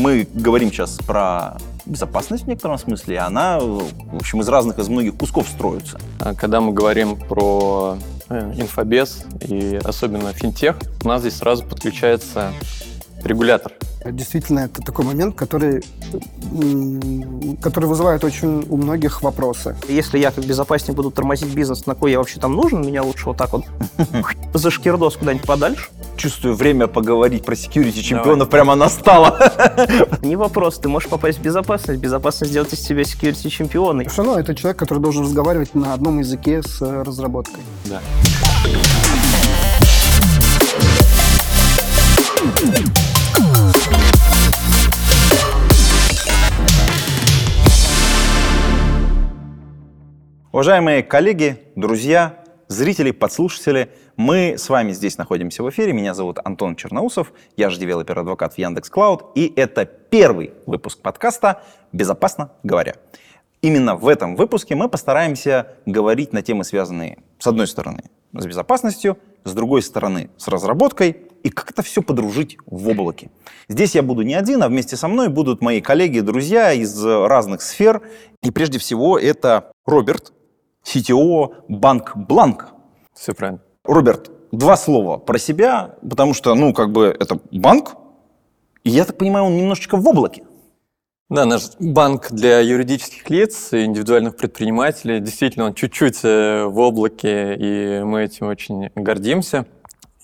мы говорим сейчас про безопасность в некотором смысле, она, в общем, из разных, из многих кусков строится. А Когда мы говорим про э, инфобез и особенно финтех, у нас здесь сразу подключается регулятор. Действительно, это такой момент, который, который вызывает очень у многих вопросы. Если я как безопасник буду тормозить бизнес, на кой я вообще там нужен, меня лучше вот так вот за шкирдос куда-нибудь подальше. Чувствую, время поговорить про security чемпионов прямо настало. Не вопрос, ты можешь попасть в безопасность, безопасность сделать из тебя security чемпиона. Все равно это человек, который должен разговаривать на одном языке с э, разработкой. Да. Уважаемые коллеги, друзья, зрители, подслушатели, мы с вами здесь находимся в эфире. Меня зовут Антон Черноусов, я же developer advocate в Yandex Cloud, и это первый выпуск подкаста «Безопасно говоря». Именно в этом выпуске мы постараемся говорить на темы, связанные, с одной стороны, с безопасностью, с другой стороны, с разработкой, и как это все подружить в облаке. Здесь я буду не один, а вместе со мной будут мои коллеги, друзья из разных сфер. И прежде всего это Роберт, CTO Банк Бланк. Все правильно. Роберт, два слова про себя, потому что, ну, как бы это банк, и я так понимаю, он немножечко в облаке. Да, наш банк для юридических лиц и индивидуальных предпринимателей, действительно, он чуть-чуть э, в облаке, и мы этим очень гордимся.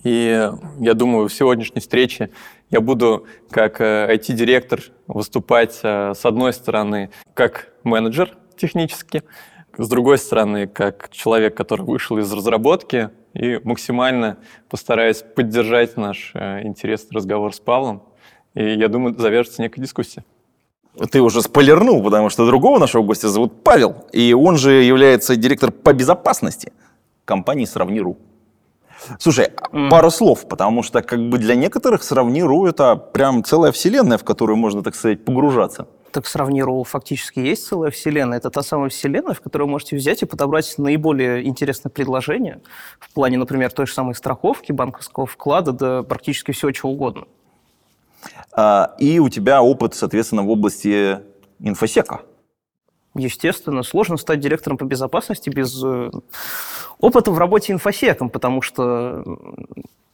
И я думаю, в сегодняшней встрече я буду как э, IT-директор выступать э, с одной стороны как менеджер технически, с другой стороны как человек, который вышел из разработки и максимально постараюсь поддержать наш э, интересный разговор с Павлом. И я думаю, завяжется некая дискуссия. Ты уже спойлернул, потому что другого нашего гостя зовут Павел, и он же является директор по безопасности компании «Сравни.ру». Слушай, М. пару слов, потому что как бы для некоторых «Сравни.ру» это прям целая вселенная, в которую можно, так сказать, погружаться. Так сравнирую, фактически есть целая вселенная. Это та самая вселенная, в которую вы можете взять и подобрать наиболее интересное предложение в плане, например, той же самой страховки, банковского вклада, да практически всего чего угодно. А, И у тебя опыт, соответственно, в области инфосека. Естественно, сложно стать директором по безопасности без э, опыта в работе инфосеком, потому что,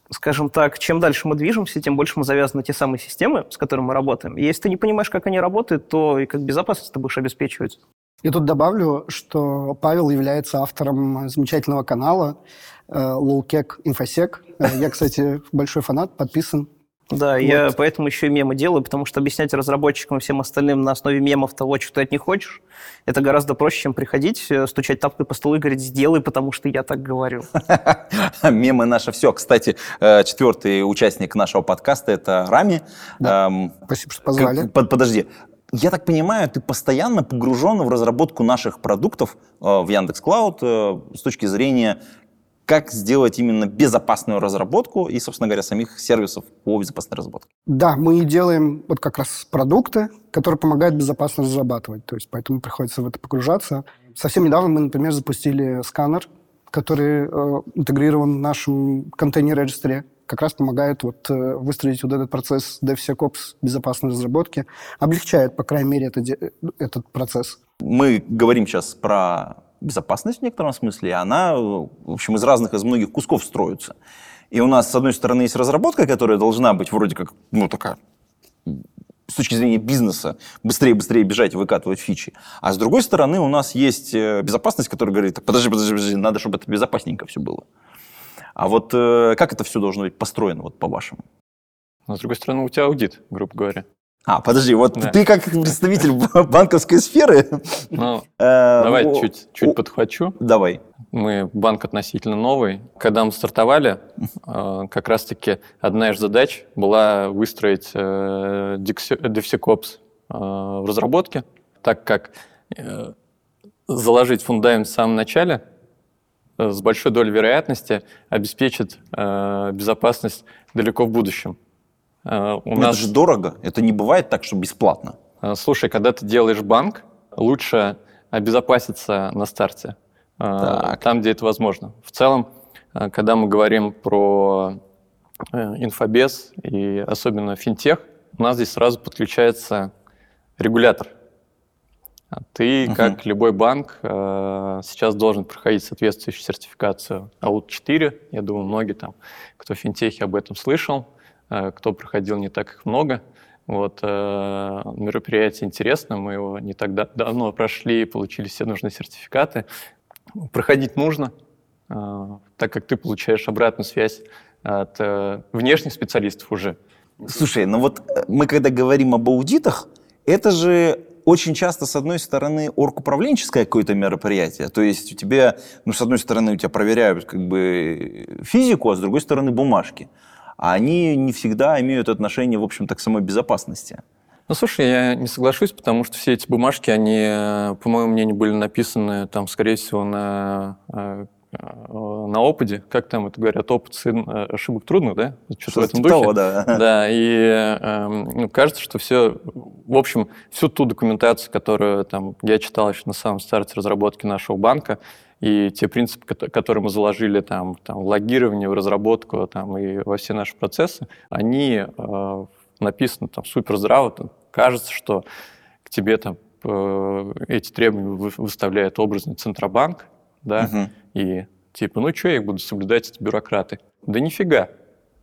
скажем так, чем дальше мы движемся, тем больше мы завязаны на те самые системы, с которыми мы работаем. И если ты не понимаешь, как они работают, то и как безопасность ты будешь обеспечивать. Я тут добавлю, что Павел является автором замечательного канала э, Lowkek Infosec. Э, Я, кстати, большой фанат, подписан. Да, я Вот. поэтому еще и мемы делаю, потому что объяснять разработчикам и всем остальным на основе мемов того, что ты от них хочешь, это гораздо проще, чем приходить, э, стучать тапкой по столу и говорить «сделай, потому что я так говорю». Мемы наше все. Кстати, э, четвертый участник нашего подкаста это Рами. Эм, Спасибо, что позвали. Подожди. Я так понимаю, ты постоянно погружен в разработку наших продуктов э, в Яндекс Клауд э, с точки зрения, как сделать именно безопасную разработку и, собственно говоря, самих сервисов по безопасной разработке. Да, мы делаем вот как раз продукты, которые помогают безопасно разрабатывать. То есть поэтому приходится в это погружаться. Совсем недавно мы, например, запустили сканер, который э, интегрирован в нашем контейнер-регистре. Как раз помогает вот, э, выстроить вот этот процесс DevSecOps безопасной разработки. Облегчает, по крайней мере, это этот процесс. Мы говорим сейчас про безопасность в некотором смысле, она, в общем, из разных, из многих кусков строится. И у нас, с одной стороны, есть разработка, которая должна быть вроде как, ну, такая, с точки зрения бизнеса, быстрее-быстрее бежать и выкатывать фичи. А с другой стороны, у нас есть э, безопасность, которая говорит, подожди, подожди, подожди, надо, чтобы это безопасненько все было. А вот э, как это все должно быть построено, вот по-вашему? Но, с другой стороны, у тебя аудит, грубо говоря. А, подожди, вот Да. ты как представитель банковской сферы... Ну, э, давай чуть, чуть подхвачу. Давай. Мы банк относительно новый. Когда мы стартовали, э, как раз-таки одна из задач была выстроить э, DevSecOps в разработке, так как заложить фундамент в самом начале с большой долей вероятности обеспечит безопасность далеко в будущем. Э, У Ну, нас Это же дорого. Это не бывает так, что бесплатно. Э, Слушай, когда ты делаешь банк, лучше обезопаситься на старте, Так. там, где это возможно. В целом, когда мы говорим про инфобез и особенно финтех, у нас здесь сразу подключается регулятор. А Ты, Мгм. как любой банк, сейчас должен проходить соответствующую сертификацию АУТ-4. Я думаю, многие там, кто в финтехе об этом слышал, кто проходил, не так их много. Вот, э, мероприятие интересно, мы его не так да- давно прошли, получили все нужные сертификаты. Проходить нужно, э, так как ты получаешь обратную связь от э, внешних специалистов уже. Слушай, ну вот э, мы когда говорим об аудитах, это же очень часто, с одной стороны, оргуправленческое какое-то мероприятие. То есть у тебя, ну, с одной стороны, у тебя проверяют как бы физику, а с другой стороны, бумажки. А они не всегда имеют отношение, в общем-то, к самой безопасности. Ну, слушай, я не соглашусь, потому что все эти бумажки, они, э, по моему мнению, были написаны, там, скорее всего, на, э, э, на опыте. Как там это говорят? Опыт сын ошибок трудных, да? Что-то в этом типа духе. того, да. Да, и э, ну, кажется, что все, в общем, всю ту документацию, которую там я читал еще на самом старте разработки нашего банка, и те принципы, кото- которые мы заложили там, там в логирование, в разработку там, и во все наши процессы, они э, написаны там супер здраво. Там кажется, что к тебе там э, эти требования вы- выставляет образный Центробанк, да, Мгм. и типа, ну что я их буду соблюдать, эти бюрократы? Да нифига.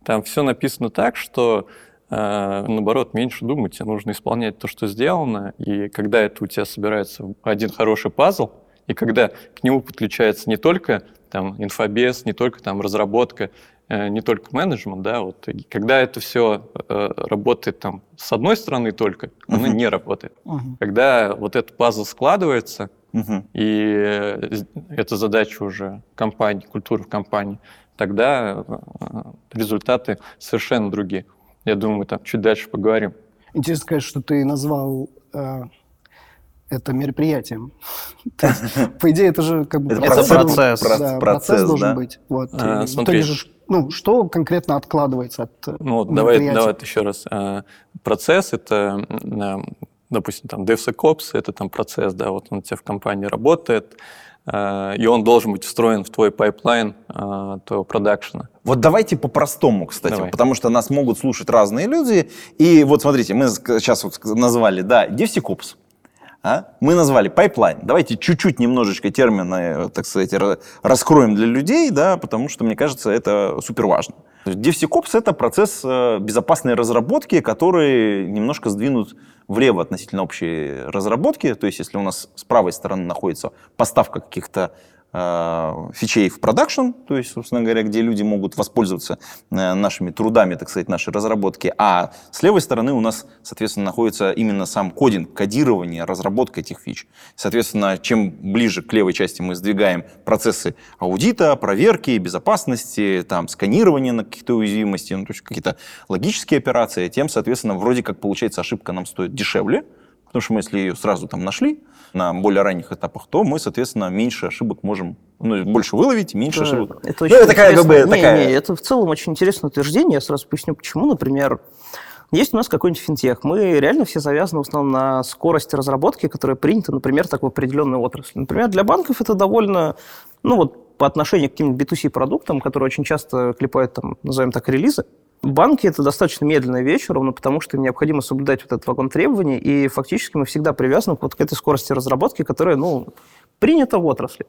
Там все написано так, что э, наоборот, меньше думать, тебе нужно исполнять то, что сделано, и когда это у тебя собирается один хороший пазл, и когда к нему подключается не только там инфобес, не только там разработка, э, не только менеджмент, да, вот, и когда это все работает там с одной стороны только, оно Мгм. не работает. Мгм. Когда вот этот пазл складывается, Мгм. и э, это задача уже компании, культуры в компании, тогда э, результаты совершенно другие. Я думаю, мы там чуть дальше поговорим. Интересно, конечно, что ты назвал э, это мероприятием. По идее, это же как бы Это процесс. процесс должен быть. Вот. А, смотри. ну, что конкретно откладывается от э, Ну, вот давай, давай еще раз. А, Процесс — это, допустим, там DevSecOps — это там процесс, да, вот он у тебя в компании работает, а, и он должен быть встроен в твой пайплайн твоего продакшена. Вот давайте по-простому, кстати, Давай. потому что нас могут слушать разные люди. И вот смотрите, мы сейчас вот назвали, да, DevSecOps. А? Мы назвали пайплайн. Давайте чуть-чуть немножечко термины, так сказать, ра- раскроем для людей, да, потому что, мне кажется, это супер важно. DevSecOps — это процесс э, безопасной разработки, который немножко сдвинут влево относительно общей разработки. То есть, если у нас с правой стороны находится поставка каких-то фичей в продакшн, то есть, собственно говоря, где люди могут воспользоваться э, нашими трудами, так сказать, нашей разработки, а с левой стороны у нас, соответственно, находится именно сам кодинг, кодирование, разработка этих фич. Соответственно, чем ближе к левой части мы сдвигаем процессы аудита, проверки, безопасности, там, сканирования на какие-то уязвимости, ну, то есть какие-то логические операции, тем, соответственно, вроде как получается ошибка нам стоит дешевле, Потому что мы, если ее сразу там нашли на более ранних этапах, то мы, соответственно, меньше ошибок можем, ну, больше выловить, меньше Да, ошибок. Это Ну, очень это такая, как бы, Не, такая- не, это в целом очень интересное утверждение. Я сразу поясню, почему. Например, есть у нас какой-нибудь финтех. Мы реально все завязаны в основном на скорости разработки, которая принята, например, так в определенной отрасли. Например, для банков это довольно, ну вот по отношению к каким-нибудь B2C-продуктам, которые очень часто клепают, там, назовем так, релизы, Банки – это достаточно медленная вещь, ровно потому, что им необходимо соблюдать вот этот вагон требований, и фактически мы всегда привязаны вот к этой скорости разработки, которая, ну, принята в отрасли.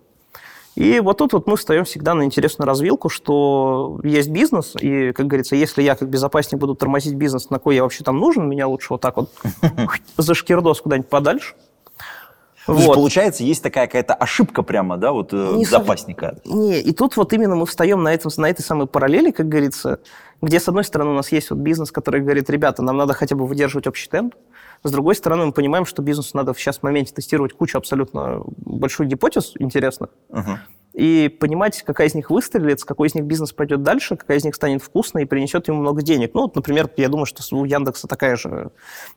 И вот тут вот мы встаем всегда на интересную развилку, что есть бизнес, и, как говорится, если я как безопасник буду тормозить бизнес, на кой я вообще там нужен, меня лучше вот так вот за шкирдос куда-нибудь подальше. То есть, Вот. получается, есть такая какая-то ошибка прямо, да, вот э, Не сов- безопасника. Не, и тут вот именно мы встаем на, этом, на этой самой параллели, как говорится, где, с одной стороны, у нас есть вот бизнес, который говорит, ребята, нам надо хотя бы выдерживать общий темп, с другой стороны, мы понимаем, что бизнесу надо сейчас в моменте тестировать кучу абсолютно больших гипотез интересных, Мгм. И понимать, какая из них выстрелит, какой из них бизнес пойдет дальше, какая из них станет вкусной и принесет ему много денег. Ну, вот, например, я думаю, что у Яндекса такая же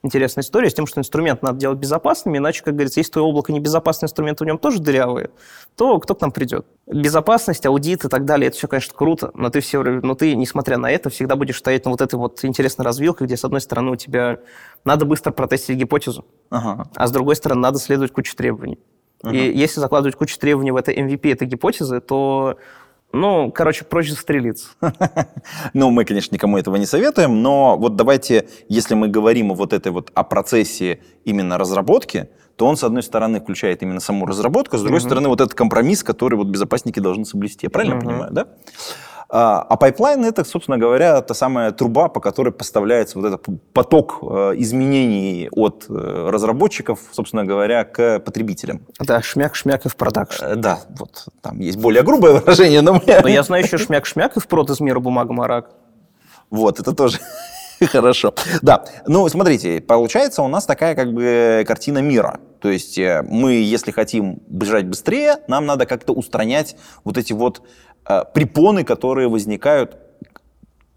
интересная история с тем, что инструмент надо делать безопасными, иначе, как говорится, если твое облако небезопасный инструмент, в нем тоже дырявые, то кто к нам придет? Безопасность, аудит и так далее, это все, конечно, круто, но ты, все, но ты, несмотря на это, всегда будешь стоять на вот этой вот интересной развилке, где, с одной стороны, у тебя надо быстро протестить гипотезу, Ага. а с другой стороны, надо следовать куче требований. И если закладывать кучу требований в это MVP этой гипотезы, то Ну, короче, проще застрелиться. Ну, мы, конечно, никому этого не советуем, но вот давайте, если мы говорим вот этой вот о процессе именно разработки, то он, с одной стороны, включает именно саму разработку, с другой Мгм. стороны, вот этот компромисс, который вот безопасники должны соблюсти. Я правильно Мгм. понимаю, да? А, а пайплайн это, собственно говоря, та самая труба, по которой поставляется вот этот поток э, изменений от э, разработчиков, собственно говоря, к потребителям. Да, шмяк-шмяк и в продакшн. Э, Да, вот там есть более грубое выражение, но. Но я знаю еще шмяк-шмяк и в прод из мира бумага марак. Вот, это тоже хорошо. Да, ну, смотрите, получается у нас такая как бы картина мира. То есть мы, если хотим бежать быстрее, нам надо как-то устранять вот эти вот препоны, которые возникают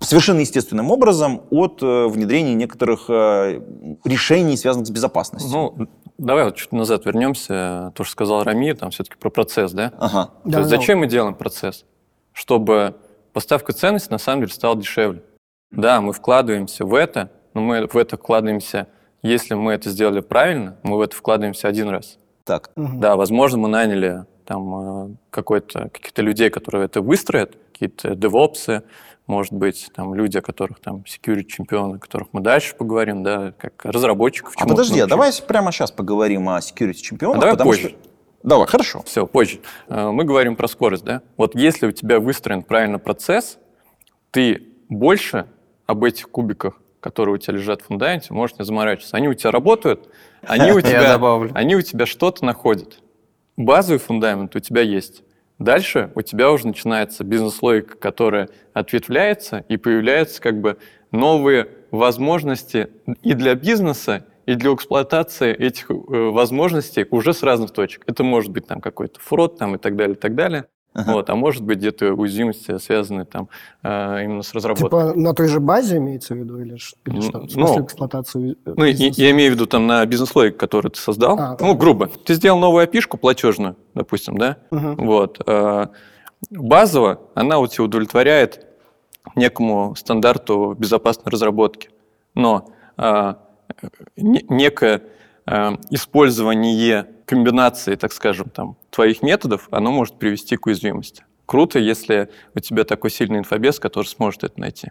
совершенно естественным образом от э, внедрения некоторых э, решений, связанных с безопасностью. Ну, давай вот чуть назад вернемся. То, что сказал Рамир, там все-таки про процесс, да? Ага. То Да, есть да. зачем мы делаем процесс? Чтобы поставка ценности на самом деле стала дешевле. Да, мы вкладываемся в это, но мы в это вкладываемся, если мы это сделали правильно, мы в это вкладываемся один раз. Так. Мгм. Да, возможно, мы наняли там э, какой-то, каких-то людей, которые это выстроят, какие-то девопсы, может быть, там люди, о которых там security чемпионы, о которых мы дальше поговорим, да, как разработчиков. А подожди, а давай прямо сейчас поговорим о security чемпионах. А давай позже. что- Давай, хорошо. Все, позже. Э, Мы говорим про скорость, да? Вот если у тебя выстроен правильно процесс, ты больше об этих кубиках, которые у тебя лежат в фундаменте, можешь не заморачиваться. Они у тебя работают, они у тебя, они у тебя что-то находят. Базовый фундамент у тебя есть. Дальше у тебя уже начинается бизнес-логика, которая ответвляется, и появляются как бы новые возможности и для бизнеса, и для эксплуатации этих э, возможностей уже с разных точек. Это может быть там какой-то фрод там, и так далее, и так далее. Ага. Вот, а может быть где-то уязвимости, связанные там э, именно с разработкой. Типа на той же базе имеется в виду или, или что? В смысле ну, эксплуатацию э, Ну, я, я имею в виду там на бизнес-логику, который ты создал. А. Ну, грубо. Ты сделал новую опишку платежную, допустим, да? Мгм. Вот. э, Базово, она у тебя удовлетворяет некому стандарту безопасной разработки. Но э, не- некое э, использование комбинации, так скажем, там, твоих методов, оно может привести к уязвимости. Круто, если у тебя такой сильный инфобес, который сможет это найти.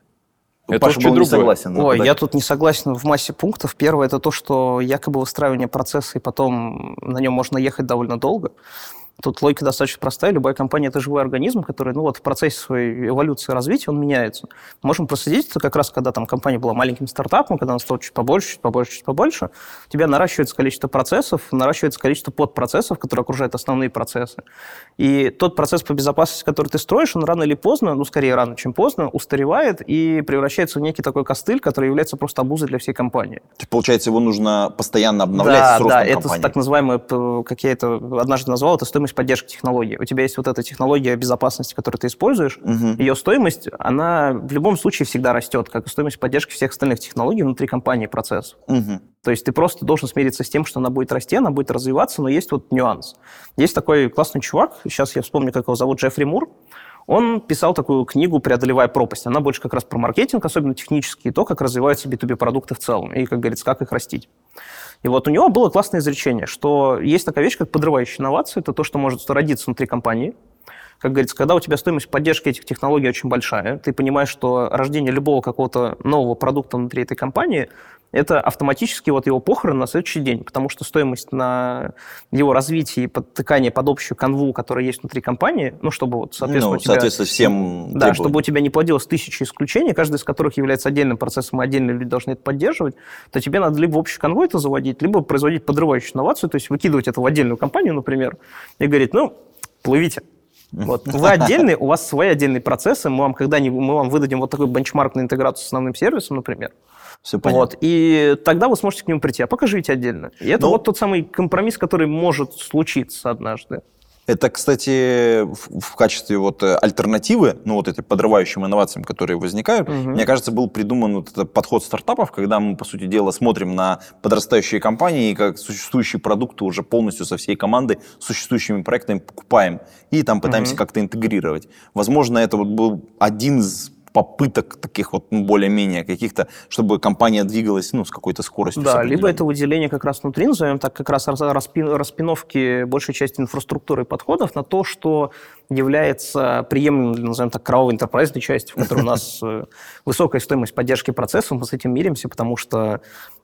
Это Паша был не другое. согласен. но Ой, подожди. я тут не согласен в массе пунктов. Первое это то, что якобы выстраивание процесса и потом на нем можно ехать довольно долго. Тут логика достаточно простая. Любая компания – это живой организм, который ну, вот, в процессе своей эволюции и развития он меняется. Можем проследить это как раз, когда там компания была маленьким стартапом, когда она стала чуть побольше, чуть побольше, чуть побольше. У тебя наращивается количество процессов, наращивается количество подпроцессов, которые окружают основные процессы. И тот процесс по безопасности, который ты строишь, он рано или поздно, ну, скорее рано, чем поздно, устаревает и превращается в некий такой костыль, который является просто обузой для всей компании. Есть, Получается, его нужно постоянно обновлять да, с ростом да, это компании. так называемая, как я это однажды назвал, это стоимость поддержки технологии. У тебя есть вот эта технология безопасности, которую ты используешь, Мгм. ее стоимость, она в любом случае всегда растет, как и стоимость поддержки всех остальных технологий внутри компании и процессов. Мгм. То есть ты просто должен смириться с тем, что она будет расти, она будет развиваться, но есть вот нюанс. Есть такой классный чувак, сейчас я вспомню, как его зовут, Джеффри Мур. Он писал такую книгу «Преодолевая пропасть». Она больше как раз про маркетинг, особенно технический, и то, как развиваются B2B-продукты в целом, и, как говорится, как их растить. И вот у него было классное изречение, что есть такая вещь, как подрывающая инновация. Это то, что может родиться внутри компании. Как говорится, когда у тебя стоимость поддержки этих технологий очень большая, ты понимаешь, что рождение любого какого-то нового продукта внутри этой компании это автоматически вот его похорон на следующий день, потому что стоимость на его развитие и подтыкание под общую канву, которая есть внутри компании, ну, чтобы вот, соответственно, Ну, у тебя... соответствовать всем Да, чтобы у тебя не плодилось тысячи исключений, каждый из которых является отдельным процессом, и отдельные люди должны это поддерживать, то тебе надо либо общий конвой это заводить, либо производить подрывающую инновацию, то есть выкидывать это в отдельную компанию, например, и говорить, ну, плывите. Вот. Вы отдельные, у вас свои отдельные процессы, мы вам когда-нибудь мы вам выдадим вот такой бенчмарк на интеграцию с основным сервисом, например. Все понятно. Вот. И тогда вы сможете к нему прийти, а пока живите отдельно. И это Ну- вот тот самый компромисс, который может случиться однажды. Это, кстати, в, качестве вот э, альтернативы, ну вот этой подрывающим инновациям, которые возникают, Мгм. мне кажется, был придуман вот этот подход стартапов, когда мы, по сути дела, смотрим на подрастающие компании и как существующие продукты уже полностью со всей командой, существующими проектами покупаем и там пытаемся Мгм. как-то интегрировать. Возможно, это вот был один из попыток таких вот ну, более-менее каких-то, чтобы компания двигалась ну, с какой-то скоростью. Да, либо это выделение как раз внутри, назовем так, как раз раз- распи- распиновки большей части инфраструктуры и подходов на то, что является приемлемым, назовем так, кровавой интерпрайзной части, в которой у нас э, высокая стоимость поддержки процессов, мы с этим миримся, потому что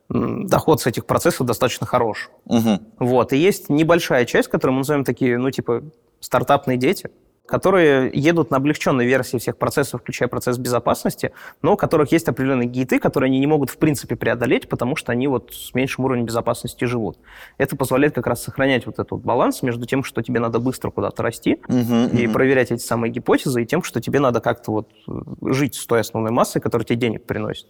доход с этих процессов достаточно хорош. Мгм. Вот. И есть небольшая часть, которую мы называем такие, ну, типа, стартапные дети, которые едут на облегченной версии всех процессов, включая процесс безопасности, но у которых есть определенные гиты, которые они не могут в принципе преодолеть, потому что они вот с меньшим уровнем безопасности живут. Это позволяет как раз сохранять вот этот вот баланс между тем, что тебе надо быстро куда-то расти Мгм, и мгм. проверять эти самые гипотезы, и тем, что тебе надо как-то вот э, жить с той основной массой, которая тебе денег приносит.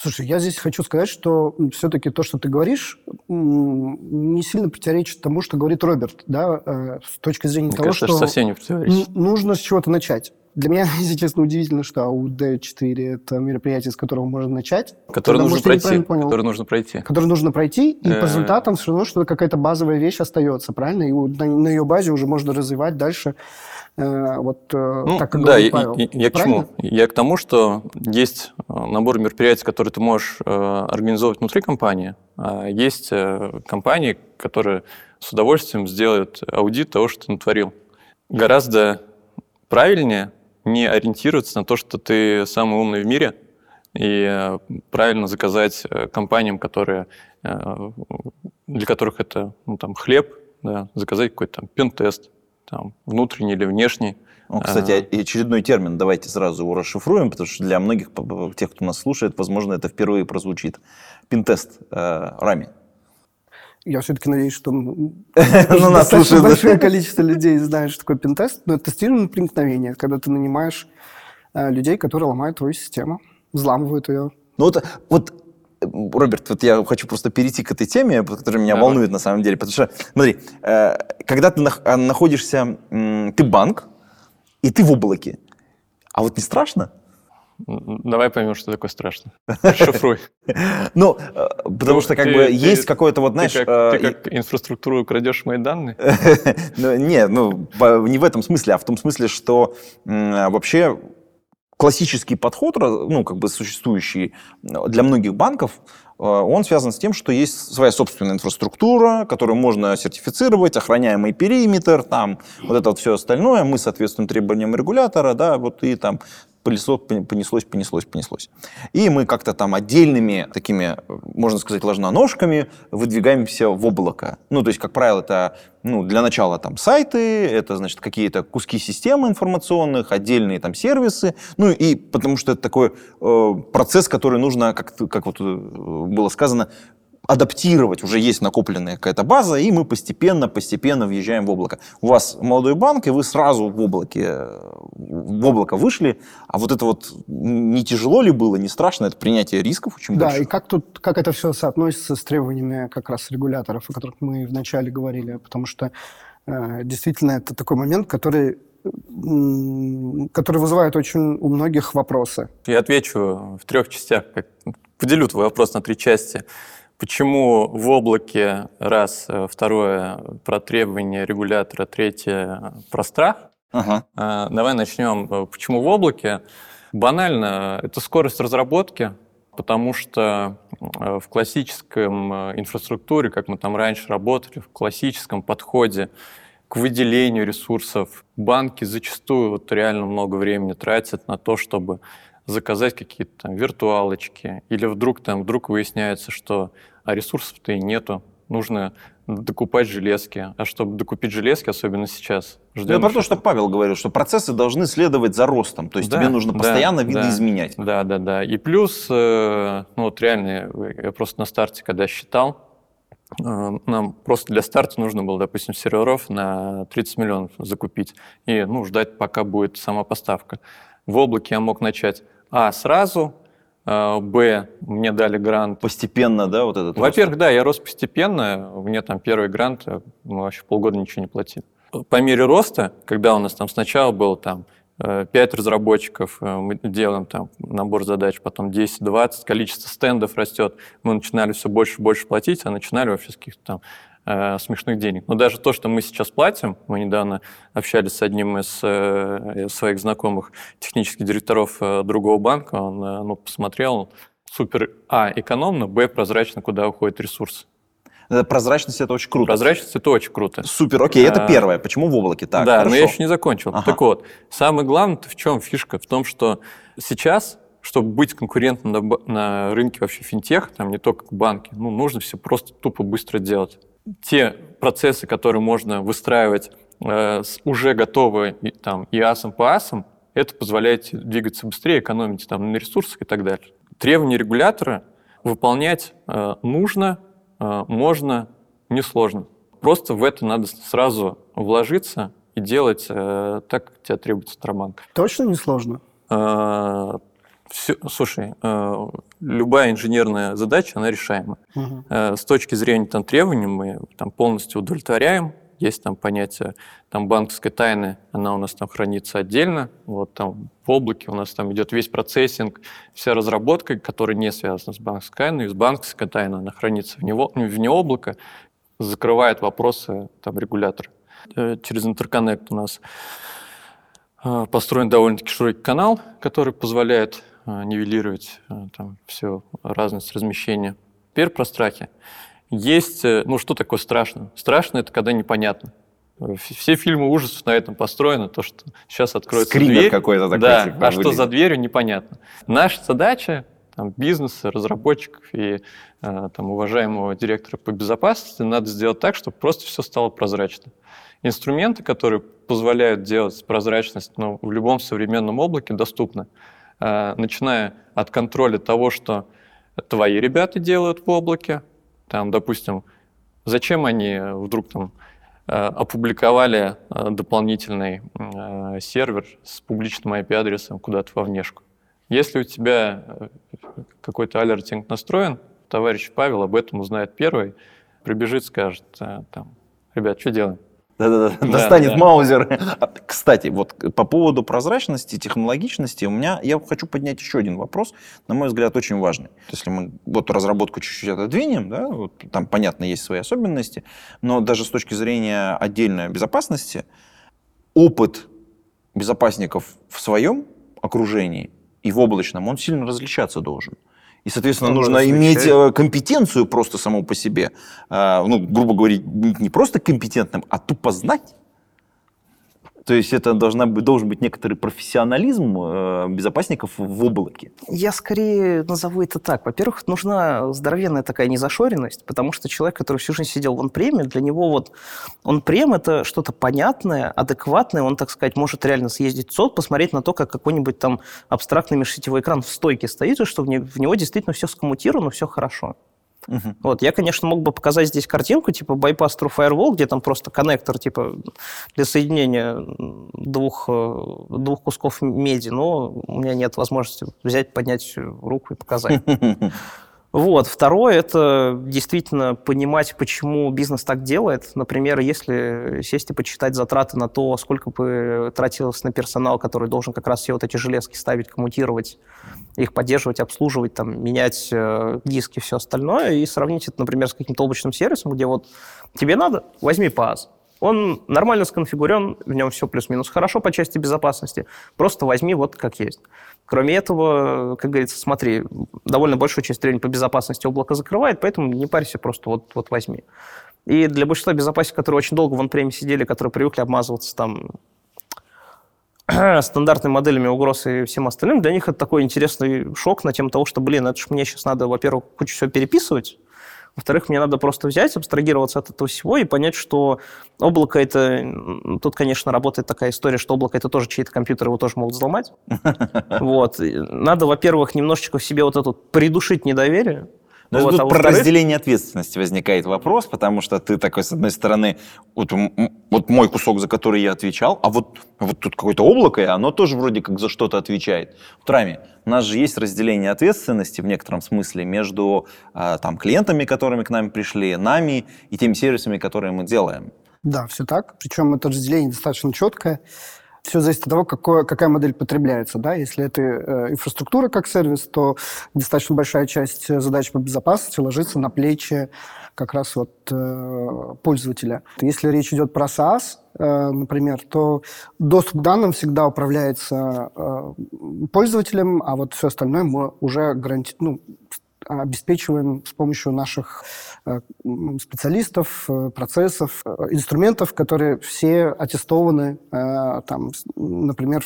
Слушай, я здесь хочу сказать, что все-таки то, что ты говоришь, не сильно противоречит тому, что говорит Роберт, да, э, с точки зрения Мне того, кажется, что совсем не противоречит. нужно с чего-то начать. Для меня, если честно, удивительно, что АУД-4 – это мероприятие, с которого можно начать. Который Тогда, нужно пройти. понял. Который нужно пройти. который нужно пройти, и Э. по результатам все равно что какая-то базовая вещь остается, правильно? И на, ее базе уже можно развивать дальше, э, вот э, Ну, так, как да, говорит Павел. и- я к чему? Я к тому, что есть э, набор мероприятий, которые ты можешь э, организовывать внутри компании, а есть э, компании, которые с удовольствием сделают аудит того, что ты натворил. Гораздо правильнее не ориентироваться на то, что ты самый умный в мире, и э, правильно заказать э, компаниям, которые, э, для которых это ну, там, хлеб, да, заказать какой-то там пентест, там, внутренний или внешний, Ну, кстати, и очередной термин, давайте сразу его расшифруем, потому что для многих тех, кто нас слушает, возможно, это впервые прозвучит. Пинтест э, Рами. Я все-таки надеюсь, что Ну, достаточно большое количество людей знает, что такое пентест. Но это тестирование проникновения, когда ты нанимаешь э, людей, которые ломают твою систему, взламывают ее. Ну вот, вот, э, Роберт, вот я хочу просто перейти к этой теме, которая меня Давай. волнует на самом деле. Потому что, смотри, э, когда ты нах- находишься, ты банк, и ты в облаке, а вот не страшно? Давай поймем, что такое страшно. Шифруй. Ну, э, потому Ну, что как бы есть какое-то вот, знаешь... ты, как, э, ты как инфраструктуру крадешь мои данные? Ну, Не, ну, не в этом смысле, а в том смысле, что вообще классический подход, ну, как бы существующий для многих банков, э, он связан с тем, что есть своя собственная инфраструктура, которую можно сертифицировать, охраняемый периметр, там, вот это вот все остальное, мы соответствуем требованиям регулятора, да, вот и там пылесос понеслось, понеслось, понеслось. И мы как-то там отдельными такими, можно сказать, ложноножками выдвигаемся в облако. Ну, то есть, как правило, это ну, для начала там сайты, это, значит, какие-то куски системы информационных, отдельные там сервисы, ну, и потому что это такой э, процесс, который нужно, как, как вот э, было сказано, адаптировать. Уже есть накопленная какая-то база, и мы постепенно, постепенно въезжаем в облако. У вас молодой банк, и вы сразу в облаке, в облако вышли, а вот это вот не тяжело ли было, не страшно, это принятие рисков очень Да, больших. и как тут, как это все соотносится с требованиями как раз регуляторов, о которых мы вначале говорили, потому что э, действительно это такой момент, который, который вызывает очень у многих вопросы. Я отвечу в трех частях. как- Поделю твой вопрос на три части. Почему в облаке, раз, э, второе, про требования регулятора, третье, про страх. Ага. А, Давай начнем. Э, Почему в облаке? Банально, это скорость разработки, потому что э, в классическом инфраструктуре, как мы там раньше работали, в классическом подходе к выделению ресурсов, банки зачастую вот реально много времени тратят на то, чтобы заказать какие-то там виртуалочки, или вдруг там вдруг выясняется, что а ресурсов-то и нету, нужно докупать железки. А чтобы докупить железки, особенно сейчас, Ну, ждем это про то, что Павел говорил, что процессы должны следовать за ростом. То есть Да, тебе нужно да, постоянно да. видоизменять. Да, да, да. И плюс, э, ну вот реально, я просто на старте, когда считал, э, нам просто для старта нужно было, допустим, серверов на 30 миллионов закупить и, ну, ждать, пока будет сама поставка. В облаке я мог начать, а, сразу, э, б, мне дали грант. Постепенно, да, вот этот рост. Во-первых, да, я рос постепенно, мне там первый грант, э, мы вообще полгода ничего не платили. По мере роста, когда у нас там сначала было там 5 разработчиков, э, мы делаем там набор задач, потом 10-20, количество стендов растет, мы начинали все больше и больше платить, а начинали вообще с каких-то там э, смешных денег. Но даже то, что мы сейчас платим, мы недавно общались с одним из э, своих знакомых технических директоров э, другого банка, он э, ну, посмотрел, супер, а, экономно, б, прозрачно, куда уходит ресурс. Э, Прозрачность это очень круто. Прозрачность – это очень круто. Супер, окей, это А, первое. Почему в облаке? Так, да, хорошо. но я еще не закончил. Ага. Так вот, самое главное в чем фишка? В том, что сейчас, чтобы быть конкурентным на, на рынке вообще финтех, там не только банки, ну, нужно все просто тупо быстро делать. Те процессы, которые можно выстраивать э, с уже готовы и, там, ИАСом по АСам, это позволяет двигаться быстрее, экономить там, на ресурсах и так далее. Требования регулятора выполнять э, нужно, э, можно, несложно. Просто в это надо сразу вложиться и делать э, так, как тебя требует Центробанк. Точно несложно? Э, всё- слушай, э, любая инженерная задача, она решаема. Мгм. Э, С точки зрения там, требований мы там, полностью удовлетворяем. Есть там понятие там, банковской тайны, она у нас там хранится отдельно. Вот там в облаке у нас там идет весь процессинг, вся разработка, которая не связана с банковской тайной. С банковской тайной она хранится вне, во- вне облака, закрывает вопросы там, регулятора. Э, Через интерконнект у нас э, построен довольно-таки широкий канал, который позволяет нивелировать э, там всю разность размещения. Теперь про страхи. Есть, э, ну что такое страшно? Страшно это когда непонятно. Э, Все фильмы ужасов на этом построены, то, что сейчас откроется Скример дверь. какой-то такой, Да, типа, а что выглядит. за дверью, непонятно. Наша задача там, бизнеса, разработчиков и э, там, уважаемого директора по безопасности надо сделать так, чтобы просто все стало прозрачно. Инструменты, которые позволяют делать прозрачность ну, в любом современном облаке, доступны. Э, начиная от контроля того, что твои ребята делают в облаке, там, допустим, зачем они вдруг там э, опубликовали э, дополнительный сервер с публичным IP-адресом куда-то во внешку. Если у тебя какой-то алертинг настроен, товарищ Павел об этом узнает первый, прибежит, скажет, там, ребят, что делаем? Да-да-да, Да, достанет да. маузер. А, Кстати, вот по поводу прозрачности, технологичности, у меня, я хочу поднять еще один вопрос, на мой взгляд, очень важный. Если мы вот разработку чуть-чуть отодвинем, да, вот там, понятно, есть свои особенности, но даже с точки зрения отдельной безопасности, опыт безопасников в своем окружении и в облачном, он сильно различаться должен. И, соответственно, Он нужно иметь э, компетенцию просто саму по себе. А, ну, грубо говоря, не просто компетентным, а тупо знать. То есть это должна быть, должен быть некоторый профессионализм э, безопасников в облаке. Я скорее назову это так. Во-первых, нужна здоровенная такая незашоренность, потому что человек, который всю жизнь сидел в он-преме, для него вот он-прем — это что-то понятное, адекватное. Он, так сказать, может реально съездить в СОД, посмотреть на то, как какой-нибудь там абстрактный межсетевой экран в стойке стоит, и что в, не- в него действительно все скоммутировано, все хорошо. Мгм. Вот, я, конечно, мог бы показать здесь картинку, типа bypass through firewall, где там просто коннектор, типа, для соединения двух, э, двух кусков меди, но у меня нет возможности взять, поднять руку и показать. Вот. Второе – это действительно понимать, почему бизнес так делает. Например, если сесть и почитать затраты на то, сколько бы тратилось на персонал, который должен как раз все вот эти железки ставить, коммутировать, их поддерживать, обслуживать, там, менять э, диски, все остальное, и сравнить это, например, с каким-то облачным сервисом, где вот тебе надо, возьми паз. Он нормально сконфигурен, в нем все плюс-минус хорошо по части безопасности. Просто возьми вот как есть. Кроме этого, как говорится, смотри, довольно большую часть требований по безопасности облако закрывает, поэтому не парься, просто вот, вот возьми. И для большинства безопасников, которые очень долго в он сидели, которые привыкли обмазываться там стандартными моделями угроз и всем остальным, для них это такой интересный шок на тему того, что, блин, это ж мне сейчас надо, во-первых, кучу всего переписывать, во-вторых, мне надо просто взять, абстрагироваться от этого всего и понять, что облако это... Тут, конечно, работает такая история, что облако это тоже чей-то компьютер, его тоже могут взломать. Вот. Надо, во-первых, немножечко в себе вот это вот придушить недоверие. Но Вот, тут а про разделение ответственности возникает вопрос, потому что ты такой, с одной стороны, вот, вот мой кусок, за который я отвечал, а вот, вот тут какое-то облако, и оно тоже вроде как за что-то отвечает. Вот, Рами, у нас же есть разделение ответственности в некотором смысле между а, там, клиентами, которыми к нам пришли, нами и теми сервисами, которые мы делаем. Да, все так. Причем это разделение достаточно четкое. Все зависит от того, какое, какая модель потребляется. Да? Если это э, инфраструктура как сервис, то достаточно большая часть задач по безопасности ложится на плечи как раз вот э, пользователя. Если речь идет про SaaS, э, например, то доступ к данным всегда управляется э, пользователем, а вот все остальное мы уже гаранти... ну, обеспечиваем с помощью наших э, специалистов, э, процессов, э, инструментов, которые все аттестованы, там, например,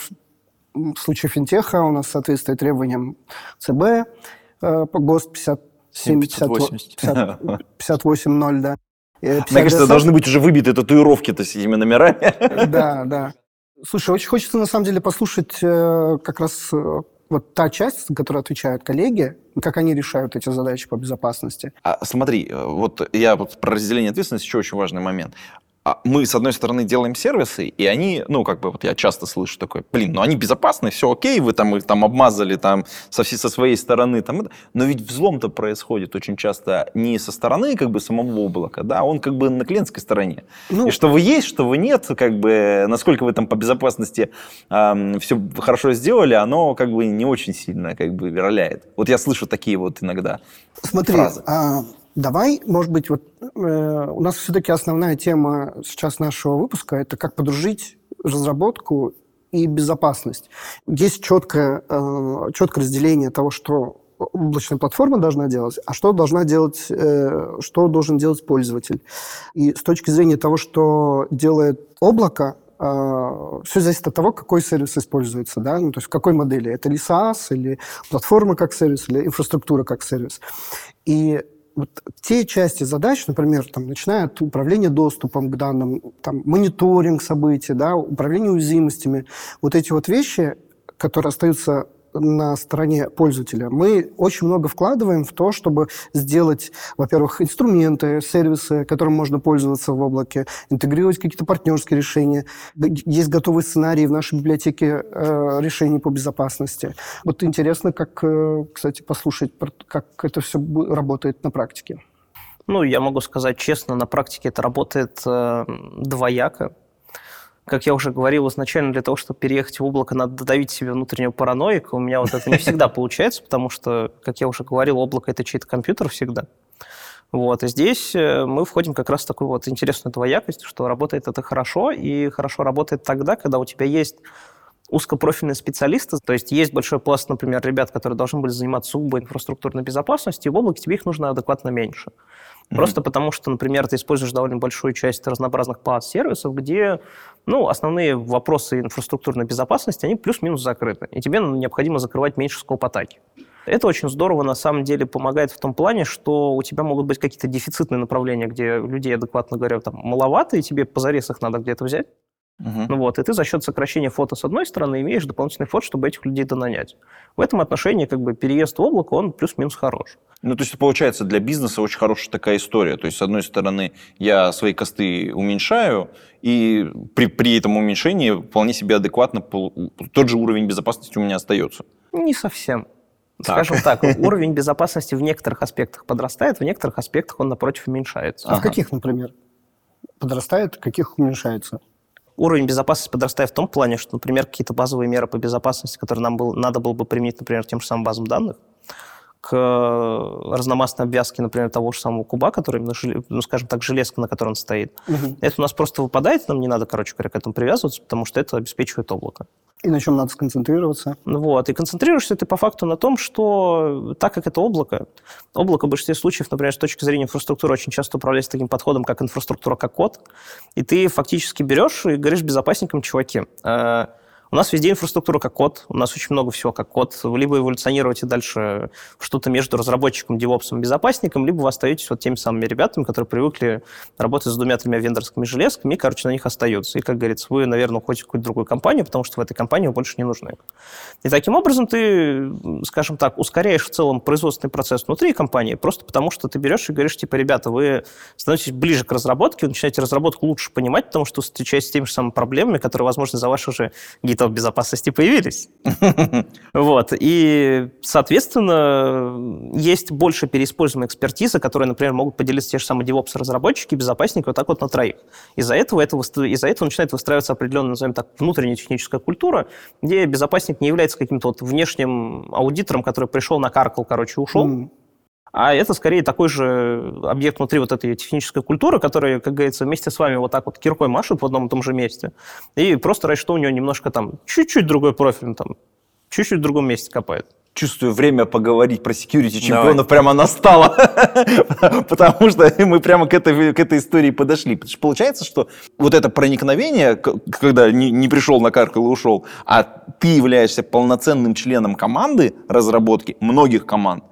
в случае финтеха у нас соответствует требованиям ЦБ по ГОСТ 57 58.0, да. Мне кажется, должны быть уже выбиты татуировки-то с этими номерами. Да, да. Слушай, очень хочется на самом деле послушать как раз вот та часть, за которую отвечают коллеги, как они решают эти задачи по безопасности. А смотри, э, вот я вот про разделение ответственности еще очень важный момент. А мы, с одной стороны, делаем сервисы, и они, ну, как бы, вот я часто слышу такое, блин, ну они безопасны, все окей, вы там их там обмазали там со, со своей стороны, там, но ведь взлом-то происходит очень часто не со стороны, как бы, самого облака, да, он как бы на клиентской стороне. Ну, и что вы есть, что вы нет, как бы, насколько вы там по безопасности э, все хорошо сделали, оно как бы не очень сильно как бы роляет. Вот я слышу такие вот иногда Смотри, фразы. А Давай, может быть, вот э, у нас все-таки основная тема сейчас нашего выпуска это как подружить разработку и безопасность. Есть четкое, э, четкое разделение того, что облачная платформа должна делать, а что должна делать, э, что должен делать пользователь. И с точки зрения того, что делает облако, э, все зависит от того, какой сервис используется, да, ну, то есть в какой модели. Это ли SaaS, или платформа как сервис, или инфраструктура как сервис. И вот те части задач, например, там, начиная от управления доступом к данным, там, мониторинг событий, да, управление уязвимостями, вот эти вот вещи, которые остаются на стороне пользователя. Мы очень много вкладываем в то, чтобы сделать, во-первых, инструменты, сервисы, которым можно пользоваться в облаке, интегрировать какие-то партнерские решения. Есть готовые сценарии в нашей библиотеке э, решений по безопасности. Вот интересно, как, э, кстати, послушать, как это все работает на практике. Ну, я могу сказать честно, на практике это работает э, двояко. Как я уже говорил изначально, для того, чтобы переехать в облако, надо додавить себе внутреннего параноика. У меня вот это не всегда получается, потому что, как я уже говорил, облако – это чей-то компьютер всегда. Вот, и здесь э, мы входим как раз в такую вот интересную двоякость, что работает это хорошо, и хорошо работает тогда, когда у тебя есть узкопрофильные специалисты, то есть есть большой пласт, например, ребят, которые должны были заниматься сугубо инфраструктурной безопасностью, и в облаке тебе их нужно адекватно меньше. Mm-hmm. Просто потому что, например, ты используешь довольно большую часть разнообразных пад-сервисов, где ну, основные вопросы инфраструктурной безопасности, они плюс-минус закрыты, и тебе необходимо закрывать меньше скоп атаки. Это очень здорово, на самом деле, помогает в том плане, что у тебя могут быть какие-то дефицитные направления, где людей, адекватно говоря, там маловато, и тебе позарез их надо где-то взять. Uh-huh. Ну вот, и ты за счет сокращения фото с одной стороны имеешь дополнительный фото, чтобы этих людей донанять. В этом отношении как бы переезд в облако, он плюс-минус хорош. Ну, то есть, получается, для бизнеса очень хорошая такая история. То есть, с одной стороны, я свои косты уменьшаю, и при, при этом уменьшении вполне себе адекватно тот же уровень безопасности у меня остается. Не совсем. Так. Скажем так, уровень безопасности в некоторых аспектах подрастает, в некоторых аспектах он, напротив, уменьшается. А ага. в каких, например? Подрастает, в каких уменьшается? Уровень безопасности подрастает в том плане, что, например, какие-то базовые меры по безопасности, которые нам был, надо было бы применить, например, тем же самым базам данных, к разномастной обвязке, например, того же самого куба, который, ну, скажем так, железка, на которой он стоит. Угу. Это у нас просто выпадает, нам не надо, короче говоря, к этому привязываться, потому что это обеспечивает облако. И на чем надо сконцентрироваться? Ну вот, и концентрируешься ты по факту на том, что так как это облако, облако в большинстве случаев, например, с точки зрения инфраструктуры, очень часто управляется таким подходом, как инфраструктура как код, и ты фактически берешь и говоришь безопасникам, чуваки, э, у нас везде инфраструктура как код, у нас очень много всего как код. Вы либо эволюционируете дальше что-то между разработчиком, девопсом безопасником, либо вы остаетесь вот теми самыми ребятами, которые привыкли работать с двумя-тремя вендорскими железками и, короче, на них остаются. И, как говорится, вы, наверное, уходите в какую-то другую компанию, потому что в этой компании вы больше не нужны. И таким образом ты, скажем так, ускоряешь в целом производственный процесс внутри компании, просто потому что ты берешь и говоришь, типа, ребята, вы становитесь ближе к разработке, вы начинаете разработку лучше понимать, потому что встречаетесь с теми же самыми проблемами, которые, возможно, за ваших же гитов в безопасности появились. Вот. И, соответственно, есть больше переиспользуемой экспертизы, которые, например, могут поделиться те же самые DevOps-разработчики, безопасники вот так вот на троих. Из-за этого, это, из-за этого начинает выстраиваться определенная, назовем так, внутренняя техническая культура, где безопасник не является каким-то вот внешним аудитором, который пришел, накаркал, короче, ушел, mm. А это скорее такой же объект внутри вот этой технической культуры, который, как говорится, вместе с вами вот так вот киркой машет в одном и том же месте. И просто раньше что у него немножко там чуть-чуть другой профиль, там, чуть-чуть в другом месте копает чувствую, время поговорить про security чемпионов Давай. прямо настало, потому что мы прямо к этой, к этой истории подошли. Потому что получается, что вот это проникновение, когда не, не пришел на каркал и ушел, а ты являешься полноценным членом команды разработки, многих команд,